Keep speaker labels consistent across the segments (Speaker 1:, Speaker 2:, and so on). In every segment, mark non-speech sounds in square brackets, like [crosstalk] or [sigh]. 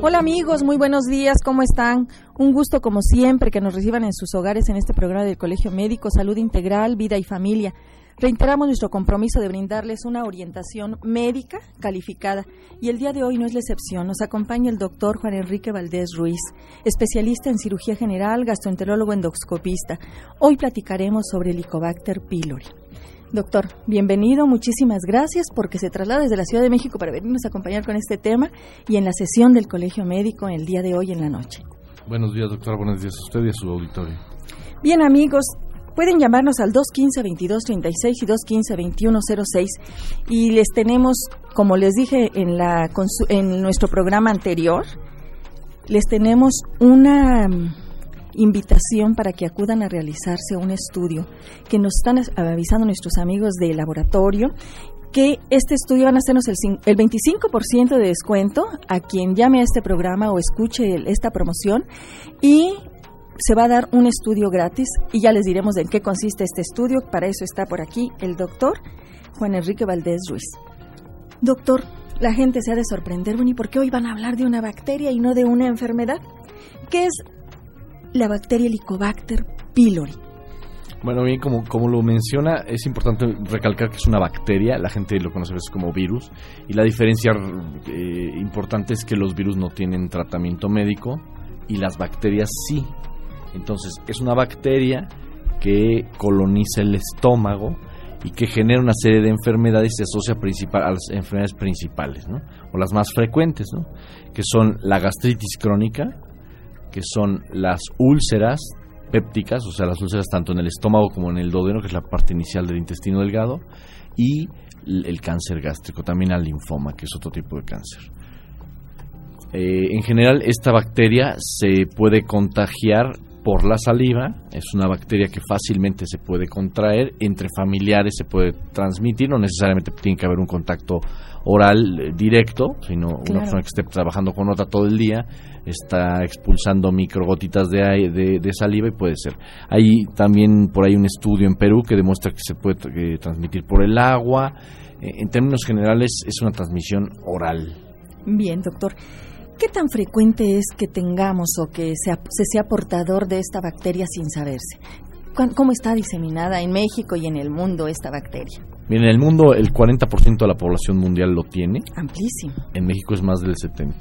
Speaker 1: Hola amigos, muy buenos días, ¿cómo están? Un gusto como siempre que nos reciban en sus hogares en este programa del Colegio Médico, Salud Integral, Vida y Familia. Reiteramos nuestro compromiso de brindarles una orientación médica calificada y el día de hoy no es la excepción. Nos acompaña el doctor Juan Enrique Valdés Ruiz, especialista en cirugía general, gastroenterólogo endoscopista. Hoy platicaremos sobre el Helicobacter pylori. Doctor, bienvenido, muchísimas gracias porque se traslada desde la Ciudad de México para venirnos a acompañar con este tema y en la sesión del Colegio Médico el día de hoy en la noche.
Speaker 2: Buenos días, doctora, buenos días a usted y a su auditorio.
Speaker 1: Bien, amigos, pueden llamarnos al 215-2236 y 215-2106 y les tenemos, como les dije en, la, en nuestro programa anterior, les tenemos una invitación para que acudan a realizarse un estudio que nos están avisando nuestros amigos del laboratorio que este estudio van a hacernos el, el 25% de descuento a quien llame a este programa o escuche esta promoción y se va a dar un estudio gratis y ya les diremos en qué consiste este estudio. Para eso está por aquí el doctor Juan Enrique Valdés Ruiz. Doctor, la gente se ha de sorprender, bueno, ¿y por qué hoy van a hablar de una bacteria y no de una enfermedad? ¿Qué es la bacteria Helicobacter pylori.
Speaker 2: Bueno, bien, como, como lo menciona, es importante recalcar que es una bacteria, la gente lo conoce a veces como virus, y la diferencia eh, importante es que los virus no tienen tratamiento médico y las bacterias sí. Entonces, es una bacteria que coloniza el estómago y que genera una serie de enfermedades y se asocia principal, a las enfermedades principales, ¿no? o las más frecuentes, ¿no? que son la gastritis crónica, que son las úlceras pépticas, o sea, las úlceras tanto en el estómago como en el duodeno, que es la parte inicial del intestino delgado, y el cáncer gástrico, también al linfoma, que es otro tipo de cáncer. Eh, en general, esta bacteria se puede contagiar por la saliva, es una bacteria que fácilmente se puede contraer, entre familiares se puede transmitir, no necesariamente tiene que haber un contacto oral eh, directo, sino una persona que esté trabajando con otra todo el día está expulsando microgotitas de, de, de, saliva y puede ser. Hay también por ahí un estudio en Perú que demuestra que se puede eh, transmitir por el agua. Eh, en términos generales es una transmisión oral.
Speaker 1: Bien, doctor. ¿Qué tan frecuente es que tengamos o que sea, se sea portador de esta bacteria sin saberse? ¿Cómo está diseminada en México y en el mundo esta bacteria?
Speaker 2: Bien, en el mundo el 40% de la población mundial lo tiene.
Speaker 1: Amplísimo.
Speaker 2: En México es más del 70%.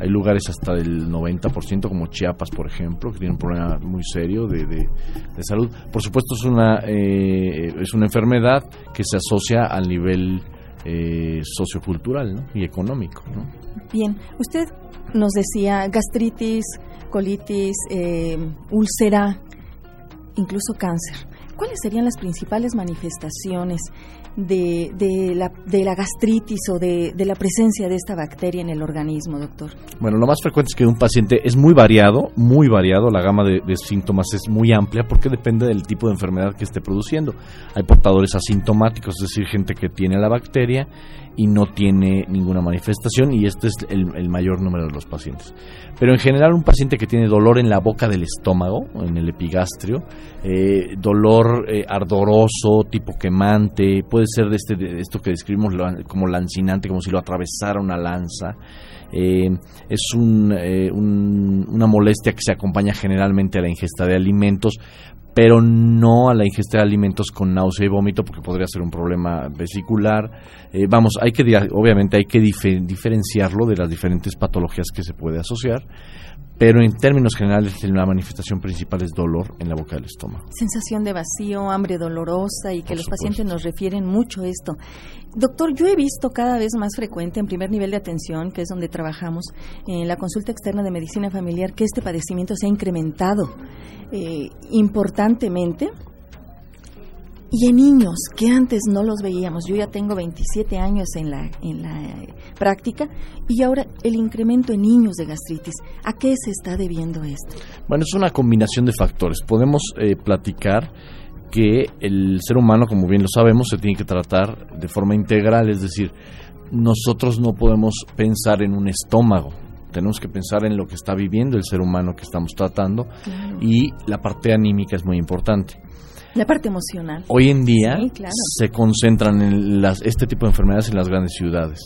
Speaker 2: Hay lugares hasta del 90%, como Chiapas, por ejemplo, que tienen un problema muy serio de, de, salud. Por supuesto, es una, eh, es una enfermedad que se asocia al nivel eh, sociocultural y económico.
Speaker 1: Bien, usted nos decía gastritis, colitis, eh, úlcera, incluso cáncer. ¿Cuáles serían las principales manifestaciones de, la, gastritis o de, de, la presencia de esta bacteria en el organismo, doctor?
Speaker 2: Bueno, lo más frecuente es que un paciente es muy variado, muy variado, la gama de, síntomas es muy amplia porque depende del tipo de enfermedad que esté produciendo. Hay portadores asintomáticos, es decir, gente que tiene la bacteria y no tiene ninguna manifestación y este es el, mayor número de los pacientes. Pero en general un paciente que tiene dolor en la boca del estómago, en el epigastrio, eh, dolor eh, ardoroso, tipo quemante, puede ser de, este, de esto que describimos como lancinante, como si lo atravesara una lanza. Eh, es un, una molestia que se acompaña generalmente a la ingesta de alimentos, pero no a la ingesta de alimentos con náusea y vómito porque podría ser un problema vesicular. Eh, vamos, hay que obviamente hay que diferenciarlo de las diferentes patologías que se puede asociar pero en términos generales la manifestación principal es dolor en la boca del estómago.
Speaker 1: Sensación de vacío, hambre dolorosa y que los pacientes nos refieren mucho esto. Doctor, yo he visto cada vez más frecuente en primer nivel de atención, que es donde trabajamos, en la consulta externa de medicina familiar, que este padecimiento se ha incrementado eh, importantemente y en niños que antes no los veíamos, yo ya tengo 27 años en la, en la práctica y ahora el incremento en niños de gastritis, ¿a qué se está debiendo esto?
Speaker 2: Bueno, es una combinación de factores. Podemos eh, platicar que el ser humano, como bien lo sabemos, se tiene que tratar de forma integral, es decir, nosotros no podemos pensar en un estómago, tenemos que pensar en lo que está viviendo el ser humano que estamos tratando y la parte anímica es muy importante.
Speaker 1: La parte emocional.
Speaker 2: Hoy en día se concentran en las, este tipo de enfermedades en las grandes ciudades.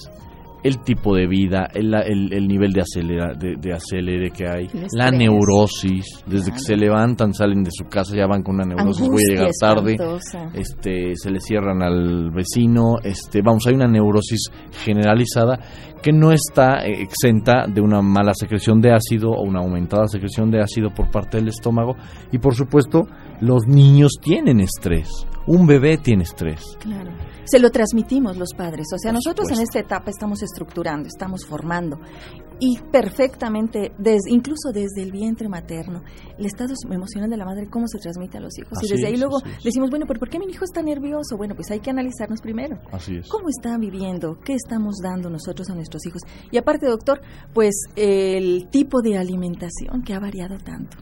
Speaker 2: El tipo de vida, el, el, nivel de, acelera, de, acelere que hay, la neurosis, desde que se levantan, salen de su casa, ya van con una neurosis, voy a llegar tarde,
Speaker 1: espantosa.
Speaker 2: este, se le cierran al vecino, este, vamos, hay una neurosis generalizada que no está exenta de una mala secreción de ácido o una aumentada secreción de ácido por parte del estómago y por supuesto los niños tienen estrés, un bebé tiene estrés.
Speaker 1: Claro. Se lo transmitimos los padres. O sea,
Speaker 2: Por
Speaker 1: nosotros en esta etapa estamos estructurando, estamos formando. Y perfectamente, des- incluso desde el vientre materno, el estado emocional de la madre, cómo se transmite a los hijos.
Speaker 2: Así
Speaker 1: y desde ahí
Speaker 2: es,
Speaker 1: luego decimos, bueno, ¿pero por qué mi hijo está nervioso? Bueno, pues hay que analizarnos primero.
Speaker 2: Así es.
Speaker 1: ¿Cómo están viviendo? ¿Qué estamos dando nosotros a nuestros hijos? Y aparte, doctor, pues el tipo de alimentación que ha variado tanto.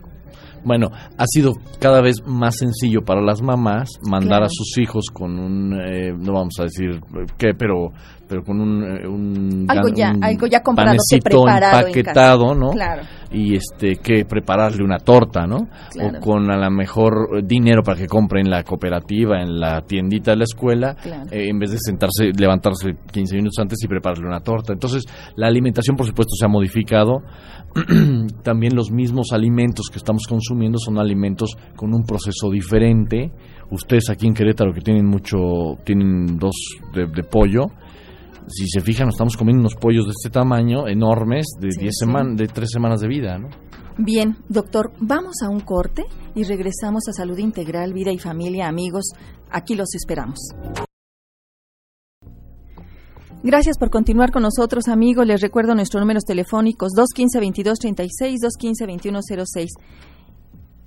Speaker 2: Bueno, ha sido cada vez más sencillo para las mamás mandar
Speaker 1: Claro.
Speaker 2: a sus hijos con un, eh, no vamos a decir qué, pero, pero con un, eh, un
Speaker 1: Algo ya-
Speaker 2: un
Speaker 1: algo ya comprado,
Speaker 2: panecito empaquetado, ¿no?
Speaker 1: Claro.
Speaker 2: Y este que prepararle una torta, ¿no?
Speaker 1: Claro.
Speaker 2: O con a lo mejor dinero para que compre en la cooperativa, en la tiendita de la escuela,
Speaker 1: Claro.
Speaker 2: eh, en vez de sentarse, levantarse 15 minutos antes y prepararle una torta. Entonces, la alimentación, por supuesto, se ha modificado. [clears throat] También los mismos alimentos que estamos consumiendo son alimentos con un proceso diferente. Ustedes aquí en Querétaro que tienen mucho, tienen dos de, de pollo. Si se fijan, estamos comiendo unos pollos de este tamaño, enormes, de
Speaker 1: Sí,
Speaker 2: 10
Speaker 1: sí.
Speaker 2: semanas, de 3 semanas de vida, ¿no?
Speaker 1: Bien, doctor, vamos a un corte y regresamos a Salud Integral, Vida y Familia, amigos. Aquí los esperamos. Gracias por continuar con nosotros, amigos. Les recuerdo nuestros números telefónicos 215-2236, 215-2106.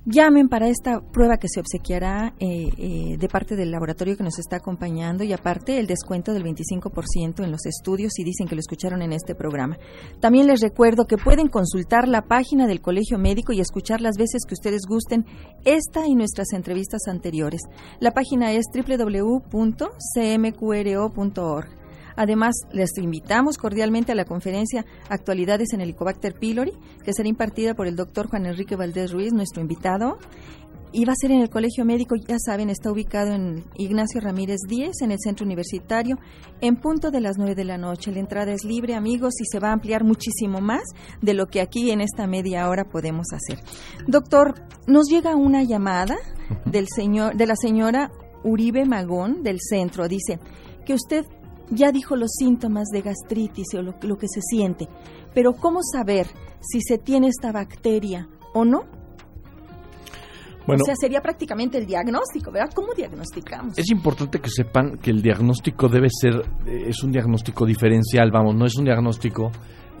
Speaker 1: Llamen para esta prueba que se obsequiará eh, eh, de parte del laboratorio que nos está acompañando y aparte el descuento del 25% en los estudios si dicen que lo escucharon en este programa. También les recuerdo que pueden consultar la página del Colegio Médico y escuchar las veces que ustedes gusten esta y nuestras entrevistas anteriores. La página es www.cmqro.org. Además, les invitamos cordialmente a la conferencia Actualidades en Helicobacter pylori, que será impartida por el doctor Juan Enrique Valdés Ruiz, nuestro invitado. Y va a ser en el Colegio Médico, ya saben, está ubicado en Ignacio Ramírez 10, en el Centro Universitario, en punto de las 9 de la noche. La entrada es libre, amigos, y se va a ampliar muchísimo más de lo que aquí en esta media hora podemos hacer. Doctor, nos llega una llamada del señor, de la señora Uribe Magón del centro. Dice que usted ya dijo los síntomas de gastritis o lo, lo que se siente, pero ¿cómo saber si se tiene esta bacteria o no?
Speaker 2: Bueno,
Speaker 1: o sea, sería prácticamente el diagnóstico, ¿verdad? ¿Cómo diagnosticamos?
Speaker 2: es importante que sepan que el diagnóstico debe ser, eh, es un diagnóstico diferencial, vamos, no es un diagnóstico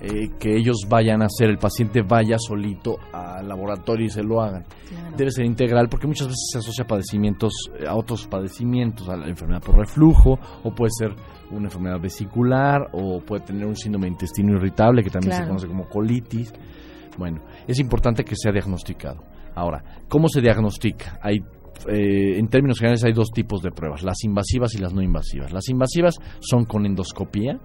Speaker 2: eh, que ellos vayan a hacer, el paciente vaya solito al laboratorio y se lo hagan.
Speaker 1: Claro.
Speaker 2: Debe ser integral porque muchas veces se asocia a padecimientos, eh, a otros padecimientos, a la enfermedad por reflujo, o puede ser una enfermedad vesicular, o puede tener un síndrome de intestino irritable que también se conoce como colitis. Bueno, es importante que sea diagnosticado. Ahora, ¿cómo se diagnostica? Hay eh, en términos generales hay dos tipos de pruebas, las invasivas y las no invasivas. Las invasivas son con endoscopía,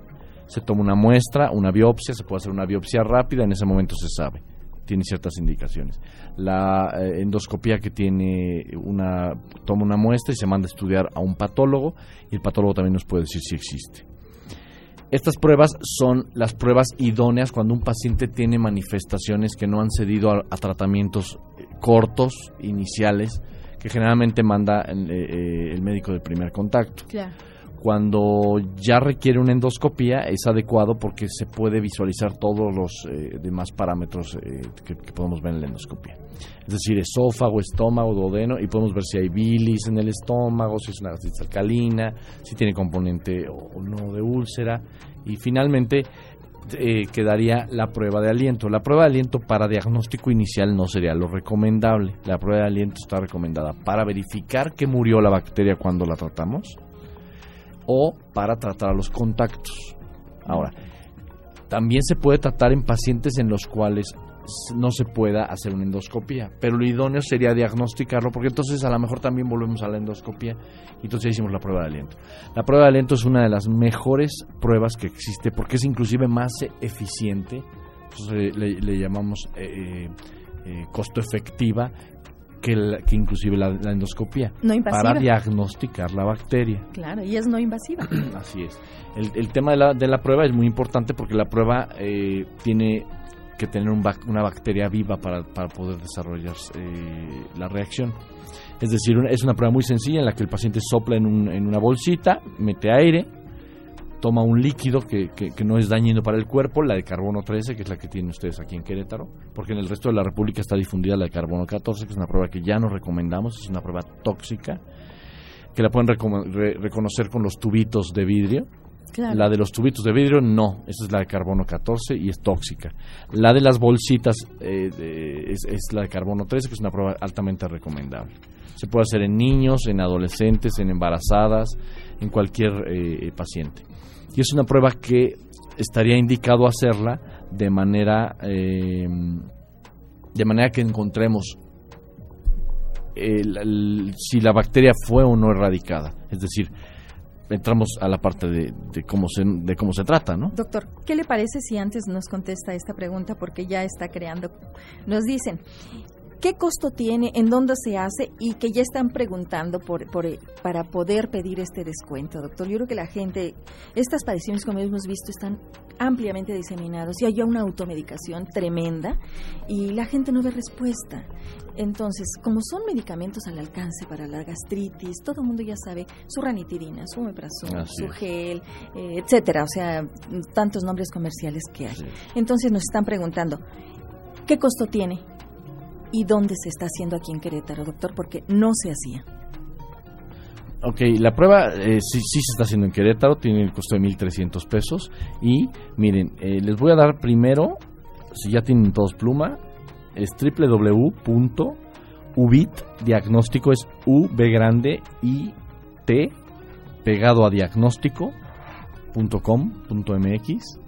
Speaker 2: se toma una muestra, una biopsia, se puede hacer una biopsia rápida, en ese momento se sabe, tiene ciertas indicaciones. La eh, endoscopía que tiene una, toma una muestra y se manda a estudiar a un patólogo y el patólogo también nos puede decir si existe. Estas pruebas son las pruebas idóneas cuando un paciente tiene manifestaciones que no han cedido a, tratamientos eh, cortos, iniciales, que generalmente manda el, eh, el médico de primer contacto.
Speaker 1: Claro.
Speaker 2: Cuando ya requiere una endoscopía es adecuado porque se puede visualizar todos los eh, demás parámetros eh, que, podemos ver en la endoscopia. Es decir, esófago, estómago, duodeno y podemos ver si hay bilis en el estómago, si es una gastritis alcalina, si tiene componente o no de úlcera y finalmente eh, quedaría la prueba de aliento. La prueba de aliento para diagnóstico inicial no sería lo recomendable. La prueba de aliento está recomendada para verificar que murió la bacteria cuando la tratamos o para tratar los contactos. Ahora, también se puede tratar en pacientes en los cuales no se pueda hacer una endoscopía, pero lo idóneo sería diagnosticarlo, porque entonces a lo mejor también volvemos a la endoscopía y entonces hicimos la prueba de aliento. La prueba de aliento es una de las mejores pruebas que existe porque es inclusive más eh, eficiente, entonces, le, llamamos eh, eh, costo efectiva, que, que inclusive la, endoscopía.
Speaker 1: No invasiva.
Speaker 2: Para diagnosticar la bacteria.
Speaker 1: Claro, y es no invasiva. [clears throat]
Speaker 2: Así es. El, el tema de la, de la prueba es muy importante porque la prueba eh, tiene que tener un una bacteria viva para, para poder desarrollar eh, la reacción. Es decir, es una prueba muy sencilla en la que el paciente sopla en, un, en una bolsita, mete aire, toma un líquido que, que, no es dañino para el cuerpo, la de carbono 13, que es la que tienen ustedes aquí en Querétaro, porque en el resto de la República está difundida la de carbono 14, que es una prueba que ya no recomendamos, es una prueba tóxica, que la pueden reconocer con los tubitos de vidrio. La de los tubitos de vidrio, no, esa es la de carbono 14 y es tóxica. La de las bolsitas eh, es, la de carbono 13, que es una prueba altamente recomendable. Se puede hacer en niños, en adolescentes, en embarazadas, en cualquier eh, paciente y es una prueba que estaría indicado hacerla de manera eh, de manera que encontremos si la bacteria fue o no erradicada es decir entramos a la parte de, de, cómo se de cómo se trata, ¿no?
Speaker 1: Doctor, ¿qué le parece si antes nos contesta esta pregunta porque ya está creando? Nos dicen, ¿Qué costo tiene? ¿En dónde se hace? Y que ya están preguntando por, para poder pedir este descuento, doctor. Yo creo que la gente, estas padecimientos, como hemos visto, están ampliamente diseminados y hay una automedicación tremenda y la gente no ve respuesta. Entonces, como son medicamentos al alcance para la gastritis, todo el mundo ya sabe su ranitidina, su omeprazol, su gel, eh, etcétera, o sea, tantos nombres comerciales que hay. Entonces nos están preguntando, ¿qué costo tiene? Y dónde se está haciendo aquí en Querétaro, doctor, porque no se hacía.
Speaker 2: Ok, la prueba eh, sí, se está haciendo en Querétaro, tiene el costo de 1.300 pesos. Y miren, eh, les voy a dar primero, si ya tienen todos pluma, es www.ubit, diagnóstico es U, B grande, I, T, pegado a diagnóstico.com.mx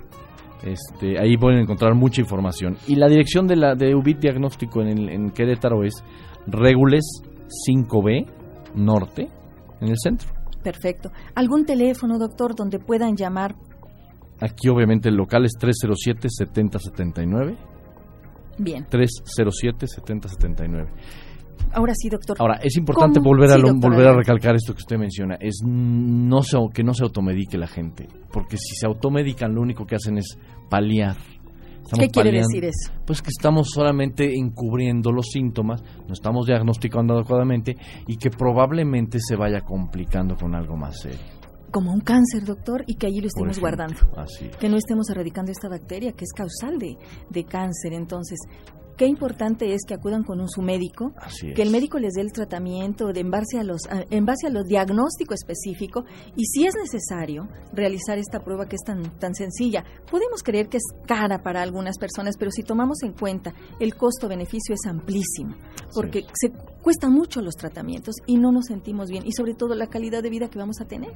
Speaker 2: este, ahí pueden encontrar mucha información. Y la dirección de la de UBIT Diagnóstico en, en Querétaro es Regules 5B Norte, en el centro.
Speaker 1: Perfecto. ¿Algún teléfono, doctor, donde puedan llamar?
Speaker 2: Aquí obviamente el local es 307-7079.
Speaker 1: Bien.
Speaker 2: 307-7079.
Speaker 1: Ahora sí, doctor.
Speaker 2: Ahora, es importante volver a volver a recalcar esto que usted menciona, es no se, que no se automedique la gente, porque si se automedican lo único que hacen es paliar.
Speaker 1: ¿Qué quiere decir eso?
Speaker 2: Pues que estamos solamente encubriendo los síntomas, no estamos diagnosticando adecuadamente y que probablemente se vaya complicando con algo más serio
Speaker 1: como un cáncer, doctor, y que allí lo estemos guardando.
Speaker 2: Así.
Speaker 1: Que no estemos erradicando esta bacteria que es causal de, de cáncer. Entonces, qué importante es que acudan con un, su médico, que el médico les dé el tratamiento de, en, base a los, en base a los diagnóstico específico y si es necesario realizar esta prueba que es tan, tan sencilla. Podemos creer que es cara para algunas personas, pero si tomamos en cuenta el costo-beneficio es amplísimo, porque se cuestan mucho los tratamientos y no nos sentimos bien y sobre todo la calidad de vida que vamos a tener.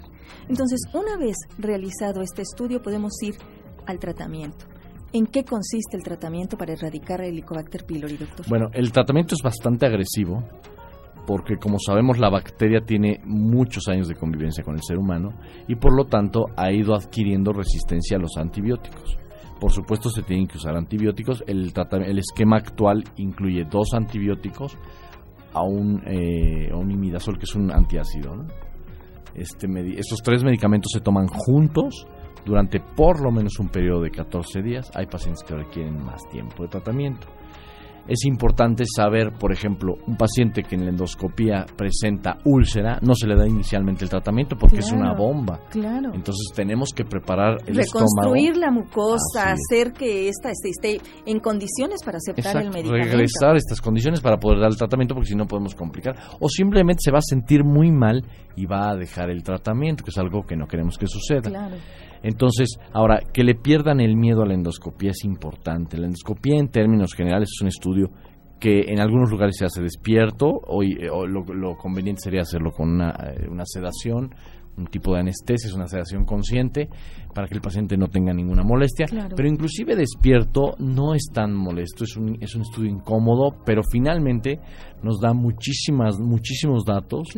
Speaker 1: Entonces, una vez realizado este estudio podemos ir al tratamiento. ¿En qué consiste el tratamiento para erradicar el Helicobacter pylori, doctor?
Speaker 2: Bueno, el tratamiento es bastante agresivo porque como sabemos la bacteria tiene muchos años de convivencia con el ser humano y por lo tanto ha ido adquiriendo resistencia a los antibióticos. Por supuesto se tienen que usar antibióticos. El, el esquema actual incluye dos antibióticos a un, eh, un imidazol que es un antiácido. Este, estos tres medicamentos se toman juntos durante por lo menos un periodo de 14 días. Hay pacientes que requieren más tiempo de tratamiento. Es importante saber, por ejemplo, un paciente que en la endoscopía presenta úlcera, no se le da inicialmente el tratamiento porque es una bomba.
Speaker 1: Claro.
Speaker 2: Entonces tenemos que preparar el
Speaker 1: Reconstruir la mucosa, hacer que esta esté, en condiciones para aceptar el medicamento.
Speaker 2: Regresar estas condiciones para poder dar el tratamiento porque si no podemos complicar. O simplemente se va a sentir muy mal y va a dejar el tratamiento, que es algo que no queremos que suceda.
Speaker 1: Claro.
Speaker 2: Entonces, ahora, que le pierdan el miedo a la endoscopía es importante. La endoscopía en términos generales es un estudio que en algunos lugares se hace despierto, o, lo, conveniente sería hacerlo con una, eh, una, sedación, un tipo de anestesia, es una sedación consciente para que el paciente no tenga ninguna molestia, pero inclusive despierto no es tan molesto, es un, es un estudio incómodo, pero finalmente nos da muchísimas, muchísimos datos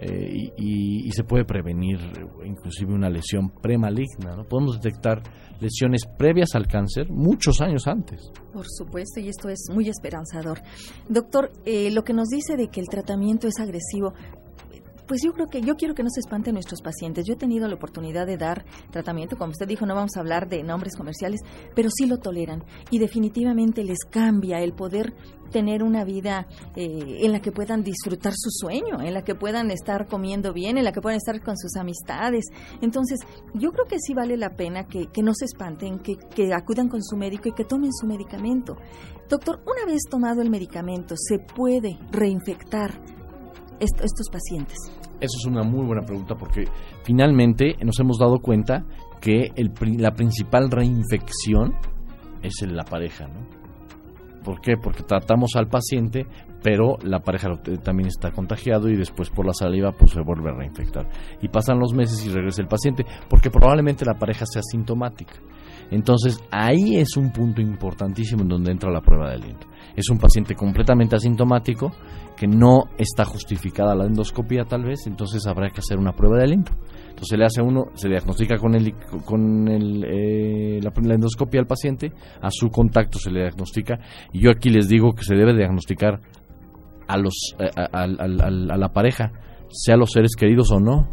Speaker 2: eh, y, se puede prevenir inclusive una lesión premaligna, ¿no? podemos detectar lesiones previas al cáncer muchos años antes.
Speaker 1: Por supuesto, y esto es muy esperanzador. Doctor, eh, lo que nos dice de que el tratamiento es agresivo, pues yo creo que yo quiero que no se espanten nuestros pacientes. Yo he tenido la oportunidad de dar tratamiento, como usted dijo, no vamos a hablar de nombres comerciales, pero sí lo toleran y definitivamente les cambia el poder tener una vida eh, en la que puedan disfrutar su sueño, en la que puedan estar comiendo bien, en la que puedan estar con sus amistades. Entonces, yo creo que sí vale la pena que, no se espanten, que, que acudan con su médico y que tomen su medicamento. Doctor, una vez tomado el medicamento, ¿se puede reinfectar estos pacientes?
Speaker 2: Eso es una muy buena pregunta porque finalmente nos hemos dado cuenta que el, la principal reinfección es en la pareja, ¿no? ¿Por qué? Porque tratamos al paciente, pero la pareja también está contagiado y después por la saliva pues se vuelve a reinfectar. Y pasan los meses y regresa el paciente, porque probablemente la pareja sea sintomática. Entonces ahí es un punto importantísimo en donde entra la prueba de aliento. Es un paciente completamente asintomático que no está justificada la endoscopía tal vez, entonces habrá que hacer una prueba de aliento. Entonces se le hace uno, se diagnostica con, el, con el, eh, la, endoscopia al paciente, a su contacto se le diagnostica y yo aquí les digo que se debe diagnosticar a, los, eh, a, la pareja, sea los seres queridos o no.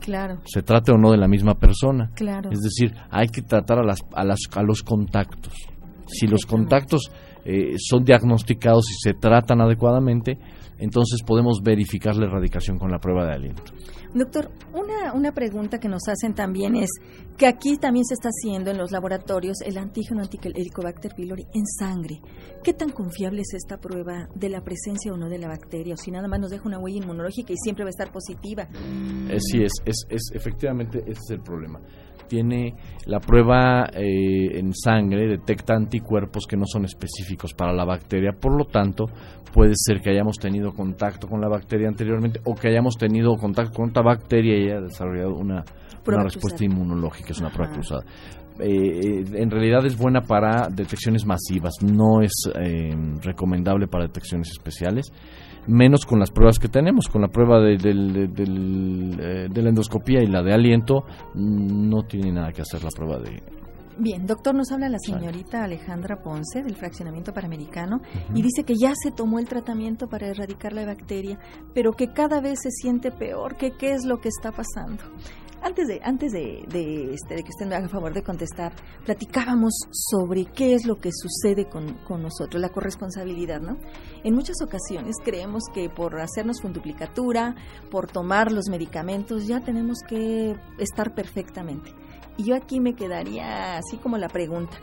Speaker 1: Claro.
Speaker 2: Se trate o no de la misma persona.
Speaker 1: Claro.
Speaker 2: Es decir, hay que tratar a, las, a, las, a los contactos. Si los contactos eh, son diagnosticados y se tratan adecuadamente, entonces podemos verificar la erradicación con la prueba de aliento.
Speaker 1: Doctor, una, una pregunta que nos hacen también es que aquí también se está haciendo en los laboratorios el antígeno Helicobacter pylori en sangre. ¿Qué tan confiable es esta prueba de la presencia o no de la bacteria? O si nada más nos deja una huella inmunológica y siempre va a estar positiva.
Speaker 2: Eh, sí, es, es, es, efectivamente ese es el problema tiene la prueba eh, en sangre, detecta anticuerpos que no son específicos para la bacteria, por lo tanto puede ser que hayamos tenido contacto con la bacteria anteriormente o que hayamos tenido contacto con bacteria y haya desarrollado una, respuesta inmunológica, es una prueba cruzada. Eh, en realidad es buena para detecciones masivas, no es eh, recomendable para detecciones especiales menos con las pruebas que tenemos, con la prueba de, eh, de, la endoscopía y la de aliento, no tiene nada que hacer la prueba de...
Speaker 1: Bien, doctor, nos habla la señorita Alejandra Ponce del fraccionamiento panamericano y dice que ya se tomó el tratamiento para erradicar la bacteria, pero que cada vez se siente peor, que qué es lo que está pasando. Antes de, antes de, este, de que usted me haga favor de contestar, platicábamos sobre qué es lo que sucede con, con nosotros, la corresponsabilidad, ¿no? En muchas ocasiones creemos que por hacernos funduplicatura, por tomar los medicamentos, ya tenemos que estar perfectamente. Y yo aquí me quedaría así como la pregunta,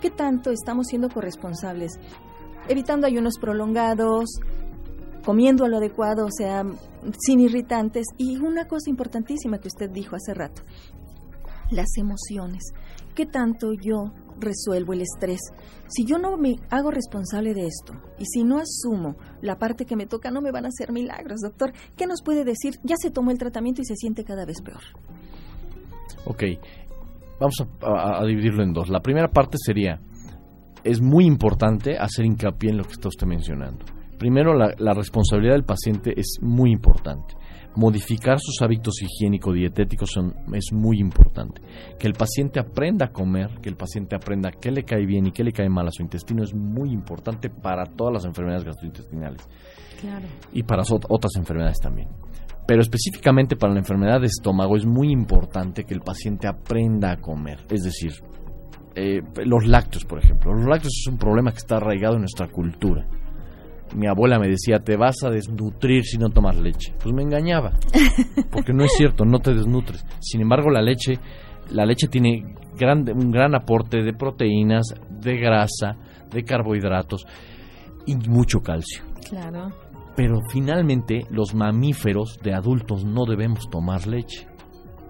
Speaker 1: ¿qué tanto estamos siendo corresponsables? Evitando ayunos prolongados, comiendo lo adecuado, o sea, sin irritantes. Y una cosa importantísima que usted dijo hace rato, las emociones. ¿Qué tanto yo resuelvo el estrés? Si yo no me hago responsable de esto y si no asumo la parte que me toca, no me van a hacer milagros, doctor. ¿Qué nos puede decir? Ya se tomó el tratamiento y se siente cada vez peor.
Speaker 2: Ok, vamos a, a dividirlo en dos. La primera parte sería, es muy importante hacer hincapié en lo que está usted mencionando Primero, la, responsabilidad del paciente es muy importante. Modificar sus hábitos higiénico-dietéticos es muy importante. Que el paciente aprenda a comer, que el paciente aprenda qué le cae bien y qué le cae mal a su intestino es muy importante para todas las enfermedades gastrointestinales. Y para otras enfermedades también. Pero específicamente para la enfermedad de estómago es muy importante que el paciente aprenda a comer. Es decir, eh, los lácteos, por ejemplo. Los lácteos es un problema que está arraigado en nuestra cultura mi abuela me decía, te vas a desnutrir si no tomas leche. Pues me engañaba, [laughs] porque no es cierto, no te desnutres. Sin embargo, la leche, la leche tiene un gran aporte de proteínas, de grasa, de carbohidratos y mucho calcio.
Speaker 1: Claro.
Speaker 2: Pero finalmente los mamíferos de adultos no debemos tomar leche.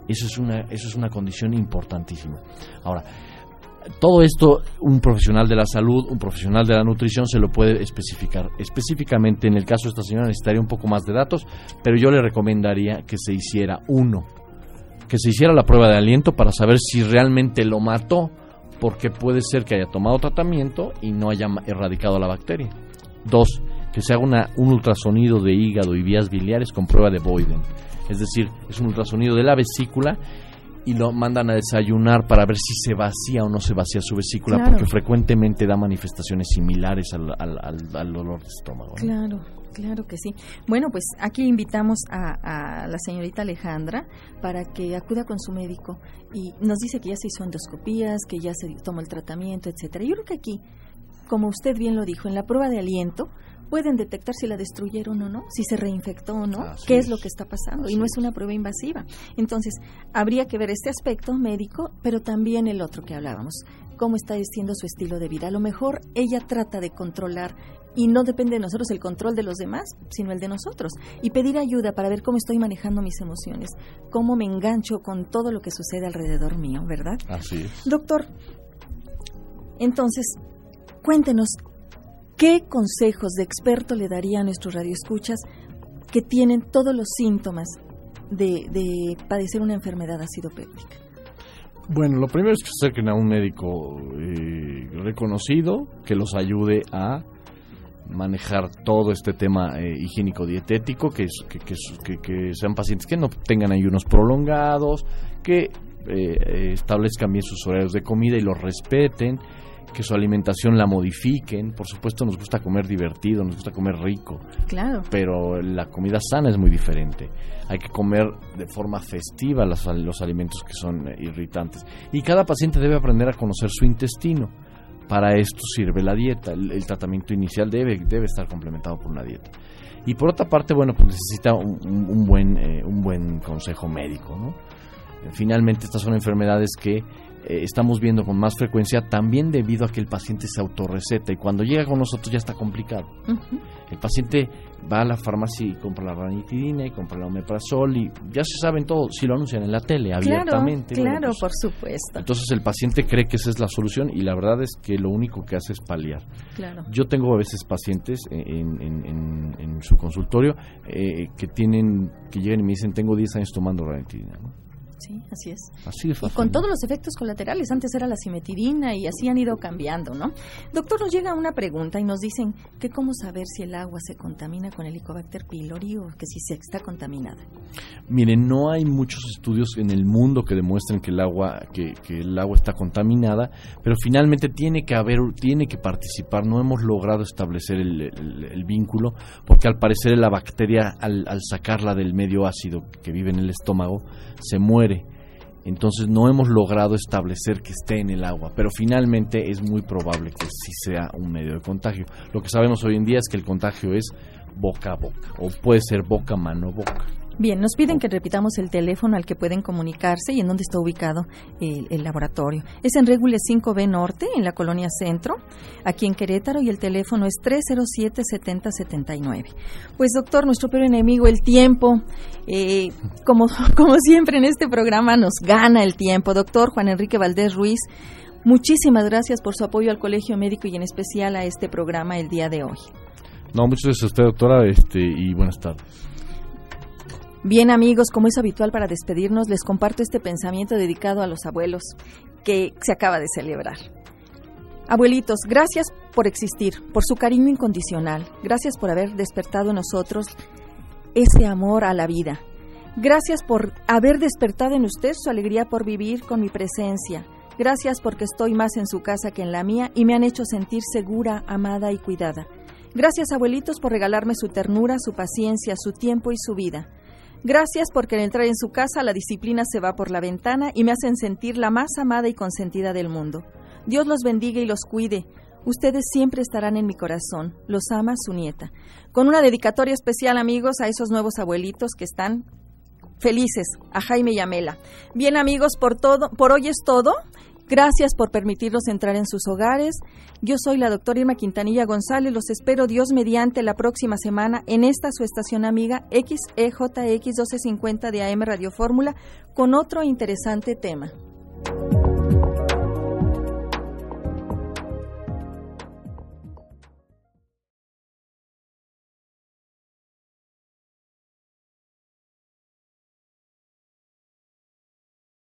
Speaker 2: Eso es una, eso es una condición importantísima. Ahora, todo esto un profesional de la salud, un profesional de la nutrición se lo puede especificar. Específicamente en el caso de esta señora necesitaría un poco más de datos, pero yo le recomendaría que se hiciera uno, que se hiciera la prueba de aliento para saber si realmente lo mató, porque puede ser que haya tomado tratamiento y no haya erradicado la bacteria. Dos, que se haga una, un ultrasonido de hígado y vías biliares con prueba de Boyden. Es decir, es un ultrasonido de la vesícula y lo mandan a desayunar para ver si se vacía o no se vacía su vesícula, porque frecuentemente da manifestaciones similares al, al, dolor de estómago.
Speaker 1: Claro, claro que sí. Bueno, pues aquí invitamos a, a, la señorita Alejandra para que acuda con su médico y nos dice que ya se hizo endoscopías, que ya se tomó el tratamiento, etcétera. Yo creo que aquí, como usted bien lo dijo, en la prueba de aliento, pueden detectar si la destruyeron o no, si se reinfectó o no, qué es. lo que está pasando. y no es una prueba invasiva. Entonces, habría que ver este aspecto médico, pero también el otro que hablábamos, cómo está siendo su estilo de vida. A lo mejor ella trata de controlar y no depende de nosotros el control de los demás, sino el de nosotros. Y pedir ayuda para ver cómo estoy manejando mis emociones, cómo me engancho con todo lo que sucede alrededor mío, ¿verdad?
Speaker 2: Así es.
Speaker 1: Doctor, entonces, cuéntenos, ¿Qué consejos de experto le daría a nuestros radioescuchas que tienen todos los síntomas de, padecer una enfermedad acidopéptica?
Speaker 2: Bueno, lo primero es que se acerquen a un médico eh, reconocido que los ayude a manejar todo este tema eh, higiénico-dietético, que, que, sean pacientes que no tengan ayunos prolongados, que eh, establezcan bien sus horarios de comida y los respeten, que su alimentación la modifiquen. Por supuesto, nos gusta comer divertido, nos gusta comer rico.
Speaker 1: Claro.
Speaker 2: Pero la comida sana es muy diferente. Hay que comer de forma festiva los, los alimentos que son irritantes. Y cada paciente debe aprender a conocer su intestino. Para esto sirve la dieta. El, tratamiento inicial debe, debe estar complementado por una dieta. Y por otra parte, bueno, pues necesita un, buen, eh, un buen consejo médico, ¿no? Finalmente, estas son enfermedades que eh, estamos viendo con más frecuencia también debido a que el paciente se autorreceta y cuando llega con nosotros ya está complicado. El paciente va a la farmacia y compra la ranitidina y compra la omeprazol y ya se saben todo, si lo anuncian en la tele abiertamente.
Speaker 1: Claro, por supuesto.
Speaker 2: Entonces el paciente cree que esa es la solución y la verdad es que lo único que hace es paliar. Yo tengo a veces pacientes en, su consultorio eh, que tienen que llegan y me dicen tengo 10 años tomando ranitidina. ¿no?
Speaker 1: Sí, así es.
Speaker 2: Así
Speaker 1: Y con todos los efectos colaterales. Antes era la simetidina y así han ido cambiando, ¿no? Doctor, nos llega una pregunta y nos dicen que cómo saber si el agua se contamina con Helicobacter pylori o que si se está contaminada.
Speaker 2: Miren, no hay muchos estudios en el mundo que demuestren que el agua que, el agua está contaminada, pero finalmente tiene que haber, tiene que participar. No hemos logrado establecer el, vínculo porque al parecer la bacteria al, al sacarla del medio ácido que vive en el estómago se muere. Entonces no hemos logrado establecer que esté en el agua, pero finalmente es muy probable que sí sea un medio de contagio. Lo que sabemos hoy en día es que el contagio es boca a boca, o puede ser boca, mano, boca.
Speaker 1: Bien, nos piden que repitamos el teléfono al que pueden comunicarse y en dónde está ubicado el, laboratorio. Es en Regule 5B Norte, en la colonia Centro, aquí en Querétaro, y el teléfono es 307-7079. Pues doctor, nuestro peor enemigo, el tiempo, eh, como, [laughs] como siempre en este programa nos gana el tiempo. Doctor Juan Enrique Valdés Ruiz, muchísimas gracias por su apoyo al Colegio Médico y en especial a este programa el día de hoy.
Speaker 2: No, muchas gracias a usted, doctora, este, y buenas tardes.
Speaker 1: Bien amigos, como es habitual para despedirnos, les comparto este pensamiento dedicado a los abuelos que se acaba de celebrar. Abuelitos, gracias por existir, por su cariño incondicional, gracias por haber despertado en nosotros ese amor a la vida. Gracias por haber despertado en usted su alegría por vivir con mi presencia. Gracias porque estoy más en su casa que en la mía y me han hecho sentir segura, amada y cuidada. Gracias abuelitos por regalarme su ternura, su paciencia, su tiempo y su vida. Gracias porque al entrar en su casa la disciplina se va por la ventana y me hacen sentir la más amada y consentida del mundo. Dios los bendiga y los cuide. Ustedes siempre estarán en mi corazón. Los ama su nieta. Con una dedicatoria especial, amigos, a esos nuevos abuelitos que están felices, a Jaime y Amela. Bien, amigos, por todo, por hoy es todo. Gracias por permitirnos entrar en sus hogares. Yo soy la doctora Irma Quintanilla González. Los espero Dios mediante la próxima semana en esta su estación amiga XEJX 1250 de AM Radio Fórmula con otro interesante tema.